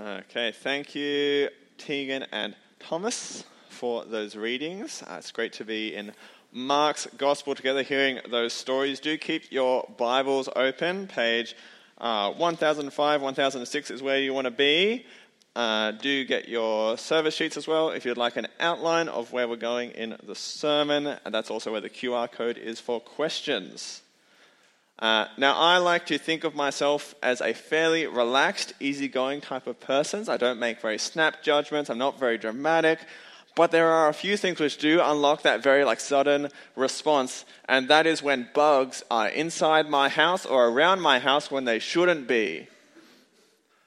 Okay, thank you, Tegan and Thomas, for those readings. Uh, it's great to be in Mark's Gospel together, hearing those stories. Do keep your Bibles open. Page uh, 1005, 1006 is where you want to be. Uh, do get your service sheets as well if you'd like an outline of where we're going in the sermon, and that's also where the QR code is for questions. Uh, now, I like to think of myself as a fairly relaxed, easygoing type of person. I don't make very snap judgments. I'm not very dramatic. But there are a few things which do unlock that very like sudden response, and that is when bugs are inside my house or around my house when they shouldn't be.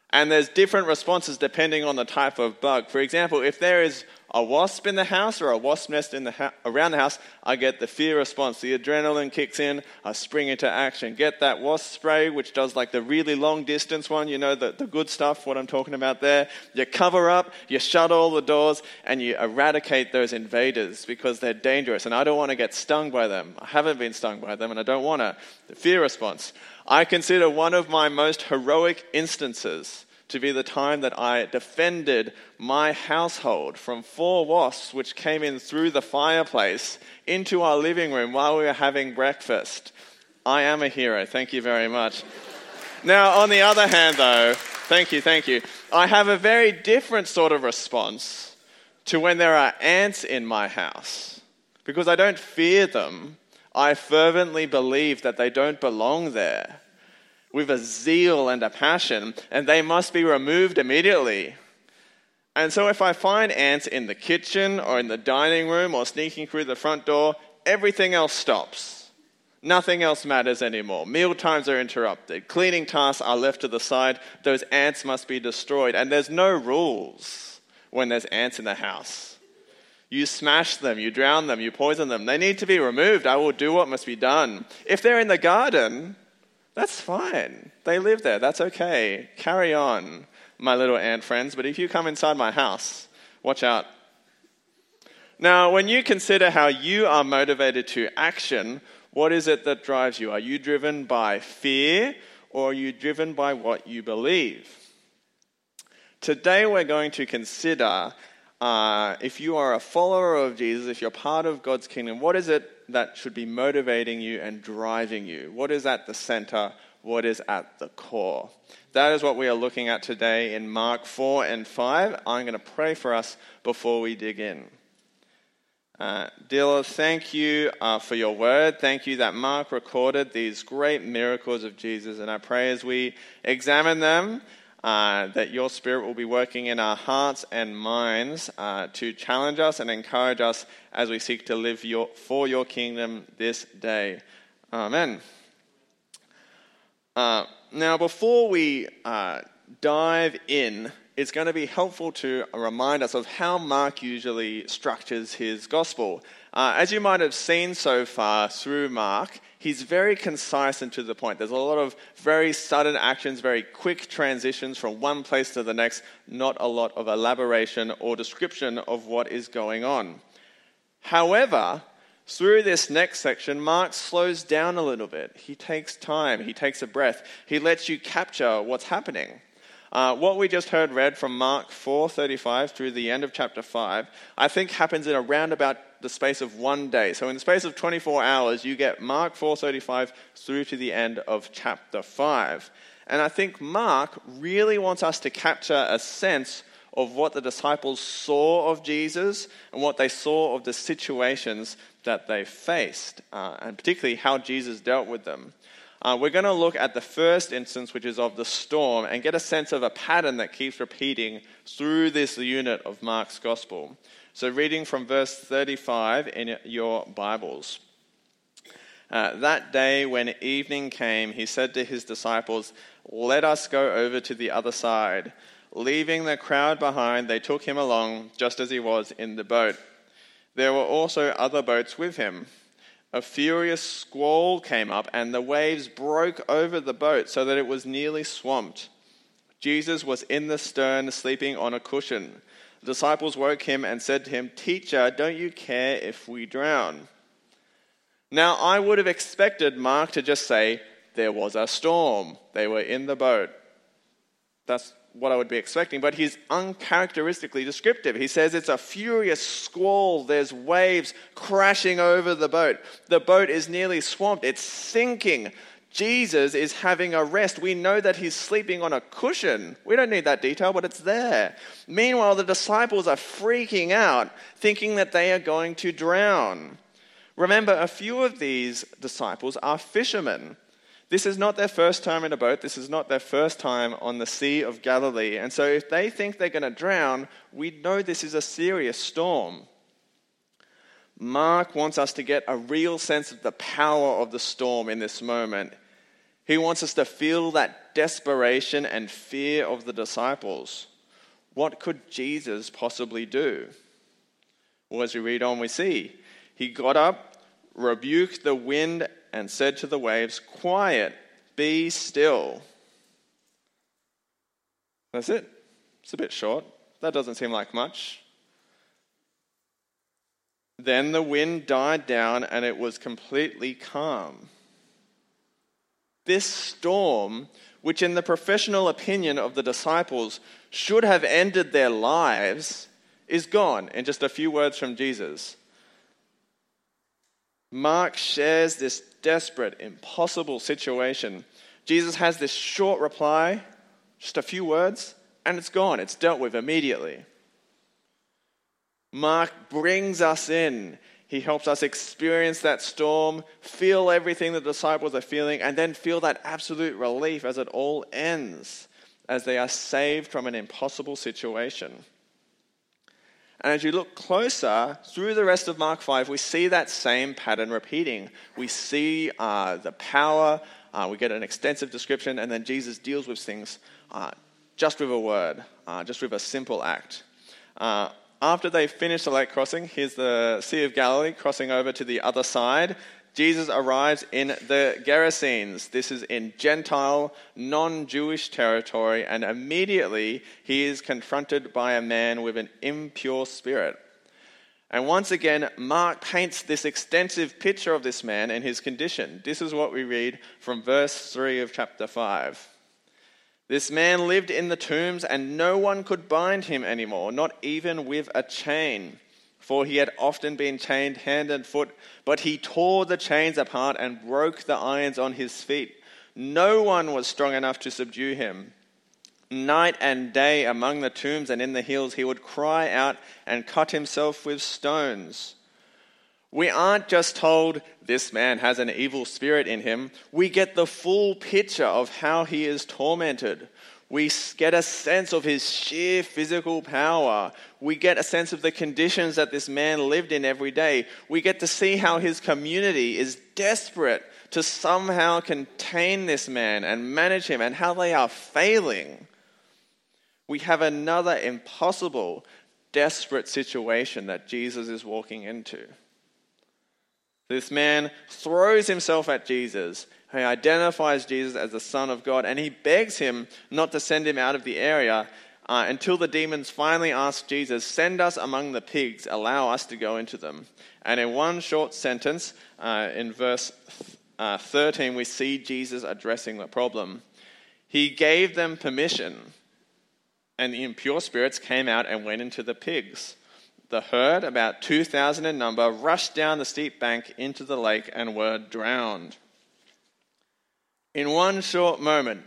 And there's different responses depending on the type of bug. For example, if there is a wasp in the house or a wasp nest in the ha- around the house, I get the fear response. The adrenaline kicks in, I spring into action. Get that wasp spray, which does like the really long distance one, you know, the, the good stuff, what I'm talking about there. You cover up, you shut all the doors, and you eradicate those invaders because they're dangerous. And I don't want to get stung by them. I haven't been stung by them, and I don't want to. The fear response. I consider one of my most heroic instances to be the time that I defended my household from four wasps which came in through the fireplace into our living room while we were having breakfast. I am a hero. Thank you very much. now, on the other hand, though, thank you, thank you. I have a very different sort of response to when there are ants in my house because I don't fear them. I fervently believe that they don't belong there with a zeal and a passion, and they must be removed immediately. And so, if I find ants in the kitchen or in the dining room or sneaking through the front door, everything else stops. Nothing else matters anymore. Meal times are interrupted. Cleaning tasks are left to the side. Those ants must be destroyed. And there's no rules when there's ants in the house. You smash them, you drown them, you poison them. They need to be removed. I will do what must be done. If they're in the garden, that's fine. They live there. That's okay. Carry on, my little ant friends. But if you come inside my house, watch out. Now, when you consider how you are motivated to action, what is it that drives you? Are you driven by fear or are you driven by what you believe? Today, we're going to consider uh, if you are a follower of Jesus, if you're part of God's kingdom, what is it that should be motivating you and driving you? What is at the center? What is at the core? That is what we are looking at today in Mark 4 and 5. I'm going to pray for us before we dig in. Uh, Lord, thank you uh, for your word. Thank you that Mark recorded these great miracles of Jesus. And I pray as we examine them, uh, that your Spirit will be working in our hearts and minds uh, to challenge us and encourage us as we seek to live your, for your kingdom this day. Amen. Uh, now, before we uh, dive in, it's going to be helpful to remind us of how Mark usually structures his gospel. Uh, as you might have seen so far through Mark, he's very concise and to the point. There's a lot of very sudden actions, very quick transitions from one place to the next, not a lot of elaboration or description of what is going on. However, through this next section, Mark slows down a little bit. He takes time, he takes a breath, he lets you capture what's happening. Uh, what we just heard read from Mark 4:35 through the end of chapter 5, I think happens in around about the space of one day. So in the space of 24 hours, you get Mark 4:35 through to the end of chapter 5. And I think Mark really wants us to capture a sense of what the disciples saw of Jesus and what they saw of the situations that they faced, uh, and particularly how Jesus dealt with them. Uh, we're going to look at the first instance, which is of the storm, and get a sense of a pattern that keeps repeating through this unit of Mark's gospel. So, reading from verse 35 in your Bibles. Uh, that day, when evening came, he said to his disciples, Let us go over to the other side. Leaving the crowd behind, they took him along just as he was in the boat. There were also other boats with him a furious squall came up, and the waves broke over the boat so that it was nearly swamped. Jesus was in the stern, sleeping on a cushion. The disciples woke him and said to him, Teacher, don't you care if we drown? Now, I would have expected Mark to just say, There was a storm. They were in the boat. That's what I would be expecting, but he's uncharacteristically descriptive. He says it's a furious squall, there's waves crashing over the boat. The boat is nearly swamped, it's sinking. Jesus is having a rest. We know that he's sleeping on a cushion. We don't need that detail, but it's there. Meanwhile, the disciples are freaking out, thinking that they are going to drown. Remember, a few of these disciples are fishermen. This is not their first time in a boat. This is not their first time on the Sea of Galilee. And so, if they think they're going to drown, we know this is a serious storm. Mark wants us to get a real sense of the power of the storm in this moment. He wants us to feel that desperation and fear of the disciples. What could Jesus possibly do? Well, as we read on, we see he got up, rebuked the wind and said to the waves, Quiet, be still. That's it. It's a bit short. That doesn't seem like much. Then the wind died down and it was completely calm. This storm, which in the professional opinion of the disciples should have ended their lives, is gone in just a few words from Jesus. Mark shares this desperate, impossible situation. Jesus has this short reply, just a few words, and it's gone. It's dealt with immediately. Mark brings us in. He helps us experience that storm, feel everything the disciples are feeling, and then feel that absolute relief as it all ends, as they are saved from an impossible situation. And as you look closer through the rest of Mark 5, we see that same pattern repeating. We see uh, the power, uh, we get an extensive description, and then Jesus deals with things uh, just with a word, uh, just with a simple act. After they finish the lake crossing, here's the Sea of Galilee crossing over to the other side. Jesus arrives in the Gerasenes. This is in Gentile, non Jewish territory, and immediately he is confronted by a man with an impure spirit. And once again, Mark paints this extensive picture of this man and his condition. This is what we read from verse 3 of chapter 5. This man lived in the tombs, and no one could bind him anymore, not even with a chain for he had often been chained hand and foot, but he tore the chains apart and broke the irons on his feet. No one was strong enough to subdue him. Night and day among the tombs and in the hills, he would cry out and cut himself with stones. We aren't just told this man has an evil spirit in him, we get the full picture of how he is tormented we get a sense of his sheer physical power. We get a sense of the conditions that this man lived in every day. We get to see how his community is desperate to somehow contain this man and manage him, and how they are failing. We have another impossible, desperate situation that Jesus is walking into. This man throws himself at Jesus he identifies Jesus as the Son of God and he begs him not to send him out of the area uh, until the demons finally ask Jesus, Send us among the pigs, allow us to go into them. And in one short sentence, uh, in verse uh, 13, we see Jesus addressing the problem. He gave them permission, and the impure spirits came out and went into the pigs. The herd, about 2,000 in number, rushed down the steep bank into the lake and were drowned. In one short moment,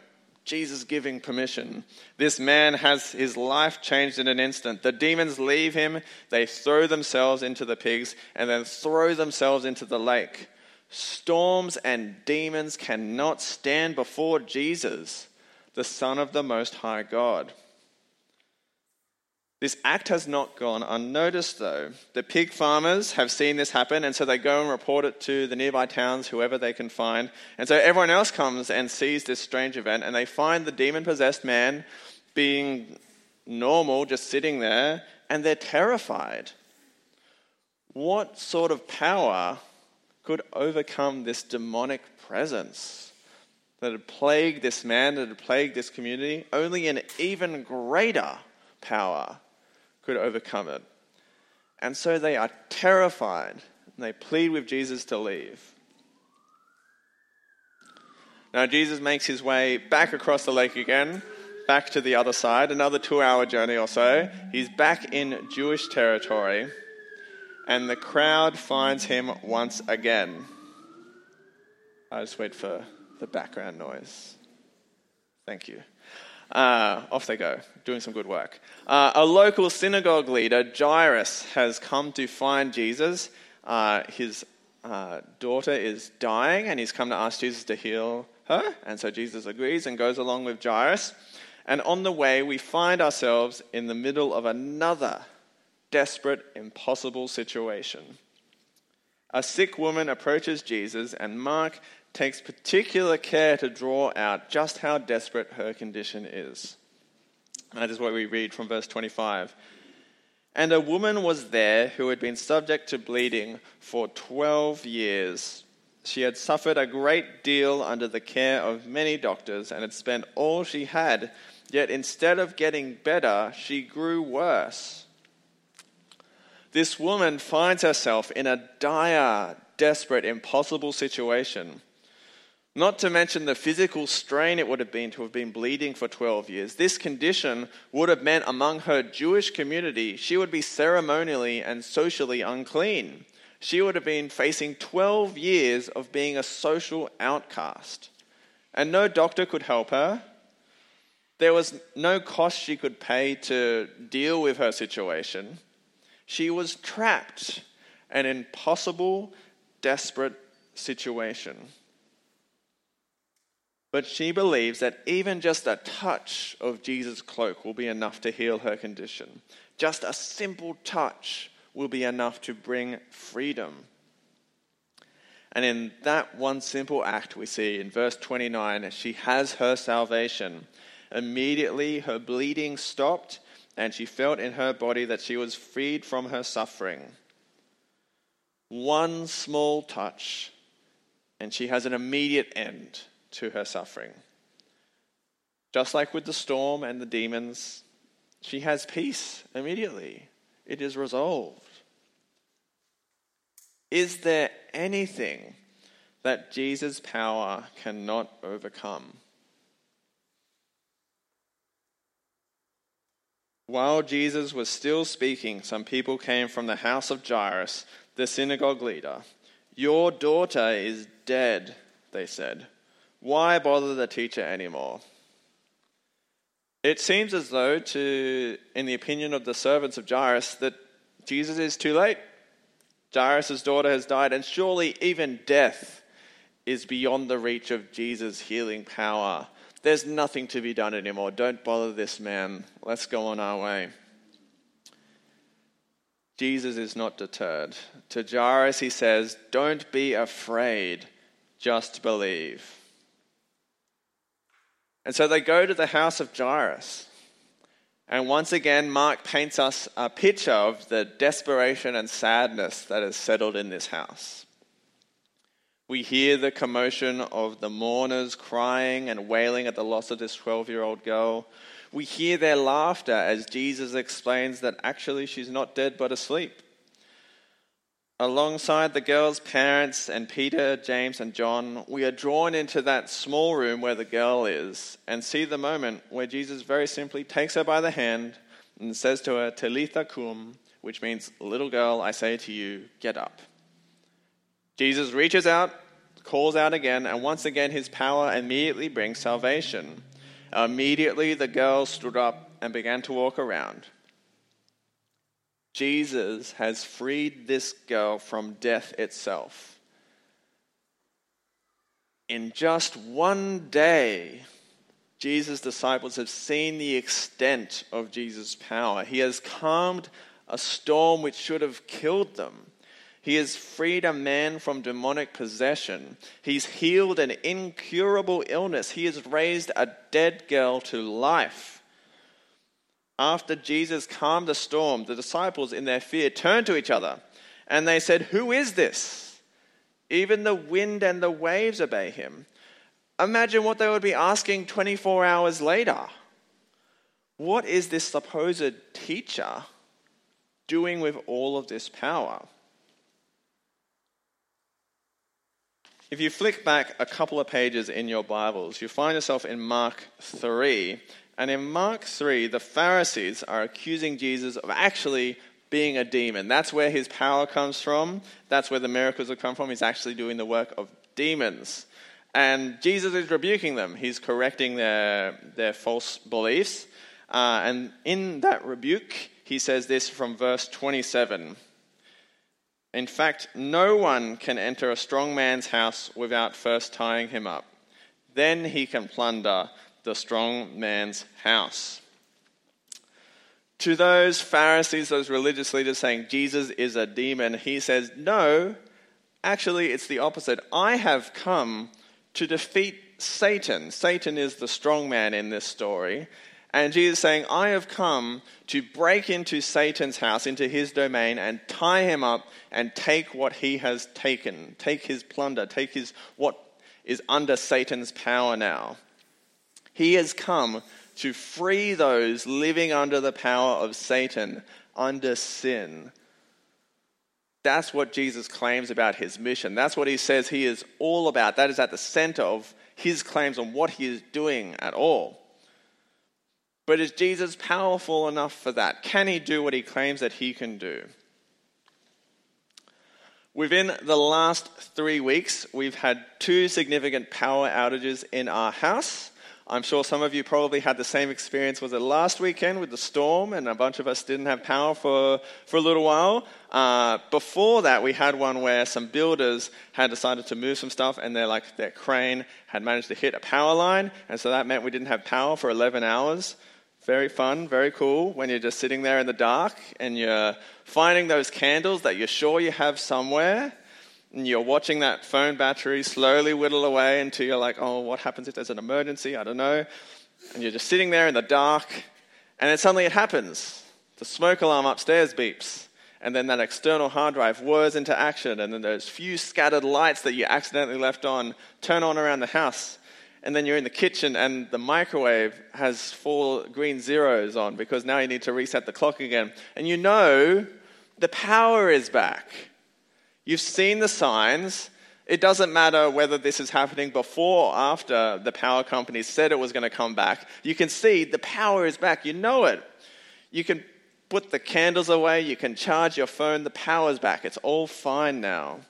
Jesus giving permission. This man has his life changed in an instant. The demons leave him, they throw themselves into the pigs, and then throw themselves into the lake. Storms and demons cannot stand before Jesus, the Son of the Most High God. This act has not gone unnoticed, though. The pig farmers have seen this happen, and so they go and report it to the nearby towns, whoever they can find. And so everyone else comes and sees this strange event, and they find the demon possessed man being normal, just sitting there, and they're terrified. What sort of power could overcome this demonic presence that had plagued this man, that had plagued this community? Only an even greater power could overcome it. And so they are terrified and they plead with Jesus to leave. Now, Jesus makes his way back across the lake again, back to the other side, another two hour journey or so. He's back in Jewish territory, and the crowd finds him once again. I just wait for the background noise. Thank you. Uh, off they go, doing some good work. Uh, a local synagogue leader, Jairus, has come to find Jesus. Uh, his daughter is dying, and he's come to ask Jesus to heal her. And so Jesus agrees and goes along with Jairus. And on the way, we find ourselves in the middle of another desperate, impossible situation. A sick woman approaches Jesus, and Mark takes particular care to draw out just how desperate her condition is. That is what we read from verse 25. And a woman was there who had been subject to bleeding for 12 years. She had suffered a great deal under the care of many doctors and had spent all she had, yet instead of getting better, she grew worse. This woman finds herself in a dire, desperate, impossible situation. Not to mention the physical strain it would have been to have been bleeding for 12 years. This condition would have meant among her Jewish community, she would be ceremonially and socially unclean. She would have been facing 12 years of being a social outcast. And no doctor could help her. There was no cost she could pay to deal with her situation. She was trapped, an impossible, desperate situation. But she believes that even just a touch of Jesus' cloak will be enough to heal her condition. Just a simple touch will be enough to bring freedom. And in that one simple act, we see in verse 29, she has her salvation. Immediately, her bleeding stopped, and she felt in her body that she was freed from her suffering. One small touch, and she has an immediate end to her suffering. Just like with the storm and the demons, she has peace immediately. It is resolved. Is there anything that Jesus' power cannot overcome? While Jesus was still speaking, some people came from the house of Jairus, the synagogue leader. Your daughter is dead, they said. Why bother the teacher anymore? It seems as though, to, in the opinion of the servants of Jairus, that Jesus is too late. Jairus' daughter has died, and surely even death is beyond the reach of Jesus' healing power. There's nothing to be done anymore. Don't bother this man. Let's go on our way. Jesus is not deterred. To Jairus, he says, Don't be afraid, just believe. And so they go to the house of Jairus. And once again, Mark paints us a picture of the desperation and sadness that has settled in this house. We hear the commotion of the mourners crying and wailing at the loss of this 12 year old girl. We hear their laughter as Jesus explains that actually she's not dead but asleep. Alongside the girl's parents and Peter, James, and John, we are drawn into that small room where the girl is and see the moment where Jesus very simply takes her by the hand and says to her, Talitha cum, which means, Little girl, I say to you, get up. Jesus reaches out, calls out again, and once again his power immediately brings salvation. Immediately the girl stood up and began to walk around. Jesus has freed this girl from death itself. In just one day, Jesus' disciples have seen the extent of Jesus' power. He has calmed a storm which should have killed them. He has freed a man from demonic possession. He's healed an incurable illness. He has raised a dead girl to life. After Jesus calmed the storm, the disciples, in their fear, turned to each other and they said, Who is this? Even the wind and the waves obey him. Imagine what they would be asking 24 hours later. What is this supposed teacher doing with all of this power? If you flick back a couple of pages in your Bibles, you find yourself in Mark 3, And in Mark 3, the Pharisees are accusing Jesus of actually being a demon. That's where his power comes from. That's where the miracles have come from. He's actually doing the work of demons. And Jesus is rebuking them. He's correcting their, their false beliefs. Uh, and in that rebuke, he says this from verse 27. In fact, no one can enter a strong man's house without first tying him up. Then he can plunder the strong man's house. To those Pharisees, those religious leaders saying Jesus is a demon, he says, No, actually, it's the opposite. I have come to defeat Satan. Satan is the strong man in this story. And Jesus is saying, I have come to break into Satan's house, into his domain, and tie him up and take what he has taken, take his plunder, take his what is under Satan's power now. He has come to free those living under the power of Satan, under sin. That's what Jesus claims about his mission. That's what he says he is all about. That is at the center of his claims on what he is doing at all. But is Jesus powerful enough for that? Can he do what he claims that he can do? Within the last three weeks, we've had two significant power outages in our house. I'm sure some of you probably had the same experience. Was it last weekend with the storm, and a bunch of us didn't have power for, for a little while? Uh, before that, we had one where some builders had decided to move some stuff, and their like their crane had managed to hit a power line, and so that meant we didn't have power for 11 hours. Very fun, very cool when you're just sitting there in the dark and you're finding those candles that you're sure you have somewhere. And you're watching that phone battery slowly whittle away until you're like, oh, what happens if there's an emergency? I don't know. And you're just sitting there in the dark. And then suddenly it happens. The smoke alarm upstairs beeps. And then that external hard drive whirs into action. And then those few scattered lights that you accidentally left on turn on around the house and then you're in the kitchen and the microwave has four green zeros on because now you need to reset the clock again. And you know the power is back. You've seen the signs. It doesn't matter whether this is happening before or after the power company said it was going to come back. You can see the power is back. You know it. You can put the candles away. You can charge your phone. The power's back. It's all fine now.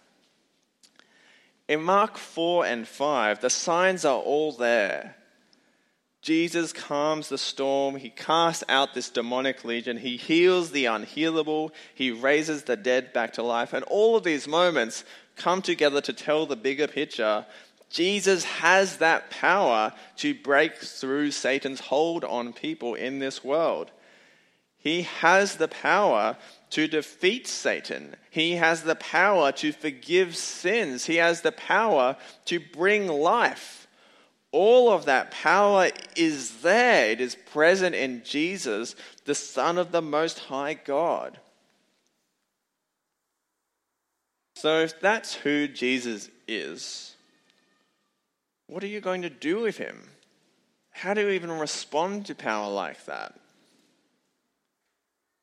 In Mark 4 and 5, the signs are all there. Jesus calms the storm. He casts out this demonic legion. He heals the unhealable. He raises the dead back to life. And all of these moments come together to tell the bigger picture. Jesus has that power to break through Satan's hold on people in this world. He has the power to defeat Satan. He has the power to forgive sins. He has the power to bring life. All of that power is there. It is present in Jesus, the Son of the Most High God. So, if that's who Jesus is, what are you going to do with him? How do you even respond to power like that?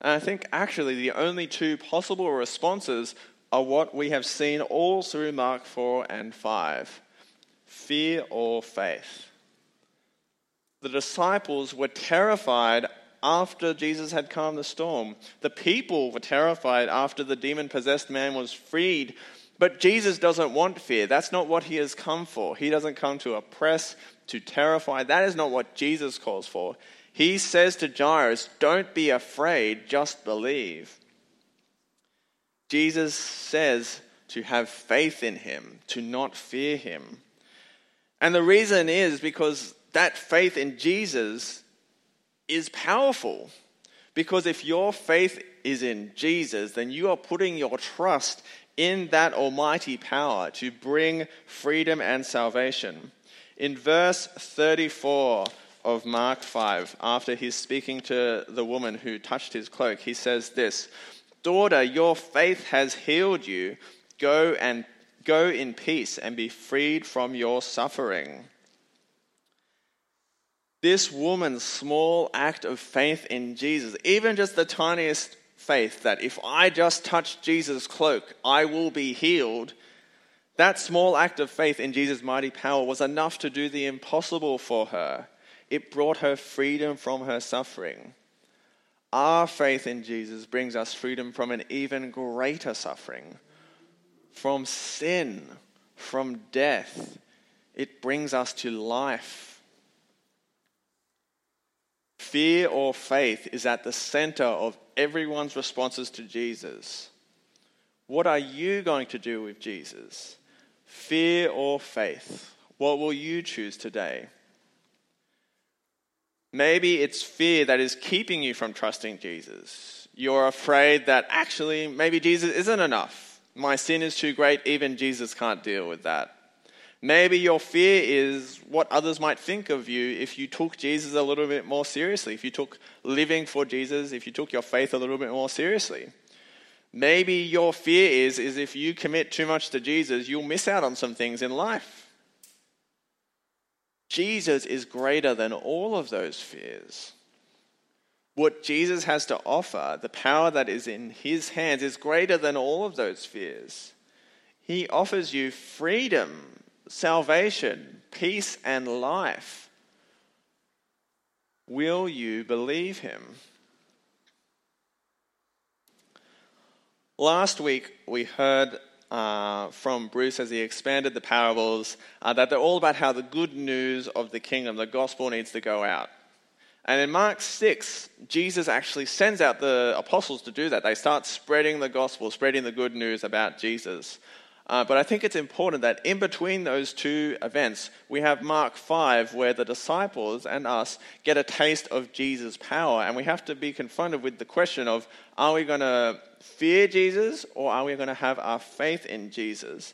And I think actually the only two possible responses are what we have seen all through Mark 4 and 5 fear or faith. The disciples were terrified after Jesus had calmed the storm. The people were terrified after the demon possessed man was freed. But Jesus doesn't want fear. That's not what he has come for. He doesn't come to oppress, to terrify. That is not what Jesus calls for. He says to Jairus, Don't be afraid, just believe. Jesus says to have faith in him, to not fear him. And the reason is because that faith in Jesus is powerful. Because if your faith is in Jesus, then you are putting your trust in that almighty power to bring freedom and salvation. In verse 34 of Mark 5, after he's speaking to the woman who touched his cloak, he says this Daughter, your faith has healed you. Go and go in peace and be freed from your suffering. This woman's small act of faith in Jesus, even just the tiniest faith that if I just touch Jesus' cloak, I will be healed. That small act of faith in Jesus' mighty power was enough to do the impossible for her. it brought her freedom from her suffering. Our faith in Jesus brings us freedom from an even greater suffering, from sin, from death. It brings us to life. Fear or faith is at the center of everyone's responses to Jesus. What are you going to do with Jesus? Fear or faith? What will you choose today? Maybe it's fear that is keeping you from trusting Jesus. You're afraid that actually, maybe Jesus isn't enough. My sin is too great, even Jesus can't deal with that. Maybe your fear is what others might think of you if you took Jesus a little bit more seriously, if you took living for Jesus, if you took your faith a little bit more seriously. Maybe your fear is, is if you commit too much to Jesus, you'll miss out on some things in life. Jesus is greater than all of those fears. What Jesus has to offer, the power that is in his hands, is greater than all of those fears. He offers you freedom, salvation, peace, and life. Will you believe him? Last week, we heard uh, from Bruce as he expanded the parables uh, that they're all about how the good news of the kingdom, the gospel, needs to go out. And in Mark 6, Jesus actually sends out the apostles to do that. They start spreading the gospel, spreading the good news about Jesus. Uh, but I think it's important that in between those two events, we have Mark 5, where the disciples and us get a taste of Jesus' power. And we have to be confronted with the question of are we going to fear Jesus or are we going to have our faith in Jesus?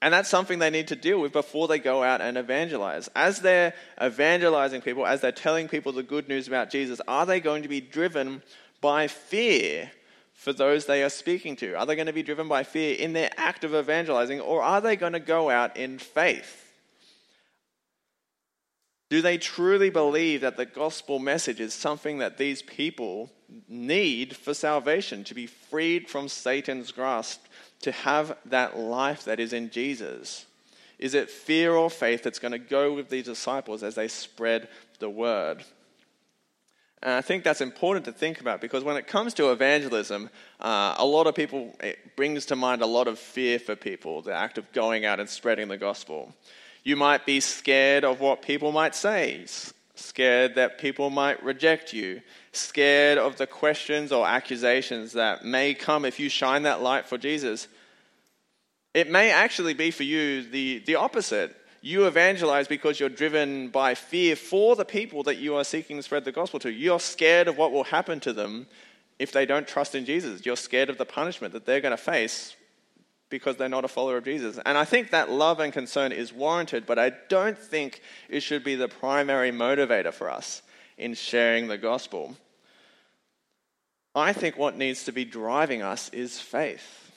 And that's something they need to deal with before they go out and evangelize. As they're evangelizing people, as they're telling people the good news about Jesus, are they going to be driven by fear for those they are speaking to? Are they going to be driven by fear in their act of evangelizing, or are they going to go out in faith? Do they truly believe that the gospel message is something that these people need for salvation, to be freed from Satan's grasp, to have that life that is in Jesus? Is it fear or faith that's going to go with these disciples as they spread the word? And I think that's important to think about because when it comes to evangelism, uh, a lot of people, it brings to mind a lot of fear for people, the act of going out and spreading the gospel. You might be scared of what people might say, scared that people might reject you, scared of the questions or accusations that may come if you shine that light for Jesus. It may actually be for you the, the opposite you evangelize because you're driven by fear for the people that you are seeking to spread the gospel to. You're scared of what will happen to them if they don't trust in Jesus. You're scared of the punishment that they're going to face because they're not a follower of Jesus. And I think that love and concern is warranted, but I don't think it should be the primary motivator for us in sharing the gospel. I think what needs to be driving us is faith.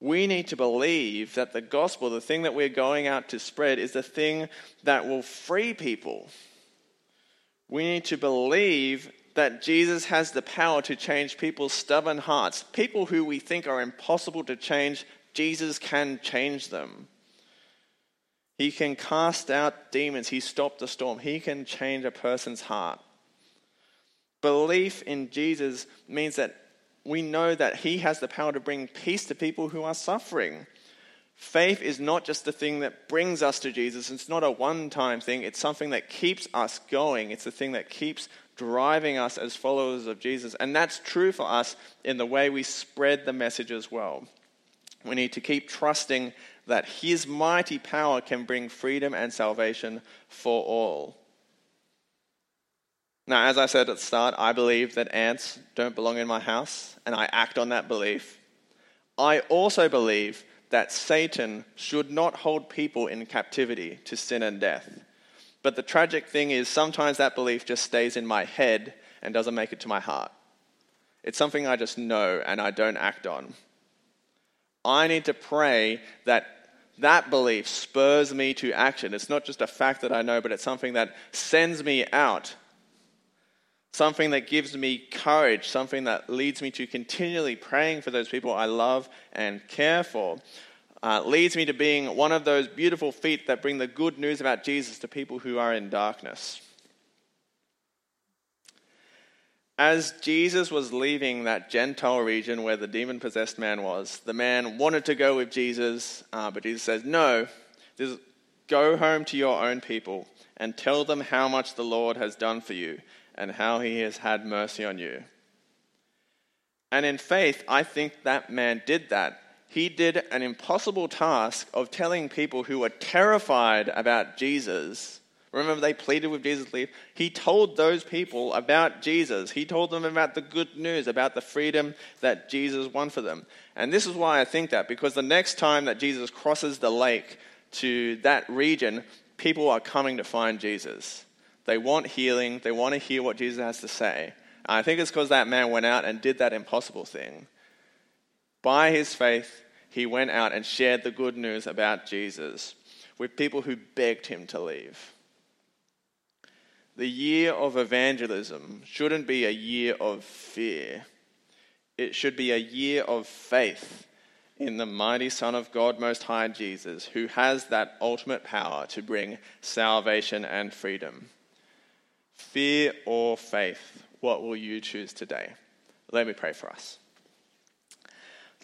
We need to believe that the gospel, the thing that we're going out to spread, is the thing that will free people. We need to believe that Jesus has the power to change people's stubborn hearts. People who we think are impossible to change, Jesus can change them. He can cast out demons. He stopped the storm. He can change a person's heart. Belief in Jesus means that we know that He has the power to bring peace to people who are suffering. Faith is not just the thing that brings us to Jesus. It's not a one time thing. It's something that keeps us going. It's the thing that keeps driving us as followers of Jesus. And that's true for us in the way we spread the message as well. We need to keep trusting that His mighty power can bring freedom and salvation for all. Now, as I said at the start, I believe that ants don't belong in my house, and I act on that belief. I also believe that Satan should not hold people in captivity to sin and death. But the tragic thing is, sometimes that belief just stays in my head and doesn't make it to my heart. It's something I just know and I don't act on. I need to pray that that belief spurs me to action. It's not just a fact that I know, but it's something that sends me out something that gives me courage, something that leads me to continually praying for those people I love and care for. Uh, leads me to being one of those beautiful feet that bring the good news about Jesus to people who are in darkness. As Jesus was leaving that Gentile region where the demon possessed man was, the man wanted to go with Jesus, uh, but Jesus says, No, go home to your own people and tell them how much the Lord has done for you and how he has had mercy on you. And in faith, I think that man did that. He did an impossible task of telling people who were terrified about Jesus Remember, they pleaded with Jesus to leave. He told those people about Jesus. He told them about the good news, about the freedom that Jesus won for them. And this is why I think that, because the next time that Jesus crosses the lake to that region, people are coming to find Jesus. They want healing, they want to hear what Jesus has to say. And I think it's because that man went out and did that impossible thing. By his faith, he went out and shared the good news about Jesus with people who begged him to leave the year of evangelism shouldn't be a year of fear. It should be a year of faith in the mighty Son of God Most High, Jesus, who has that ultimate power to bring salvation and freedom. Fear or faith, what will you choose today? Let me pray for us.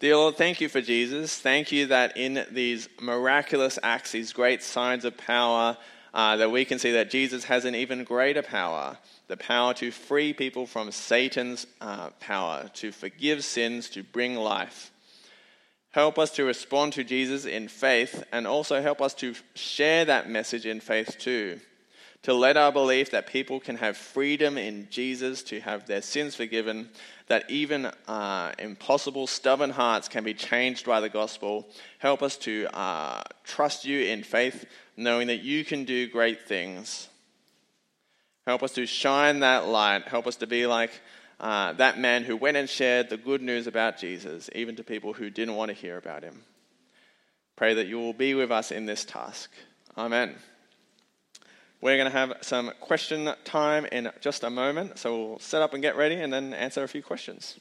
Dear Lord, thank you for Jesus. Thank you that in these miraculous acts, these great signs of power, uh, that we can see that Jesus has an even greater power the power to free people from Satan's uh, power, to forgive sins, to bring life. Help us to respond to Jesus in faith and also help us to share that message in faith too. To let our belief that people can have freedom in Jesus, to have their sins forgiven, that even uh, impossible, stubborn hearts can be changed by the gospel. Help us to uh, trust you in faith knowing that you can do great things. Help us to shine that light. Help us to be like uh, that man who went and shared the good news about Jesus, even to people who didn't want to hear about him. Pray that you will be with us in this task. Amen. We're going to have some question time in just a moment, so we'll set up and get ready and then answer a few questions.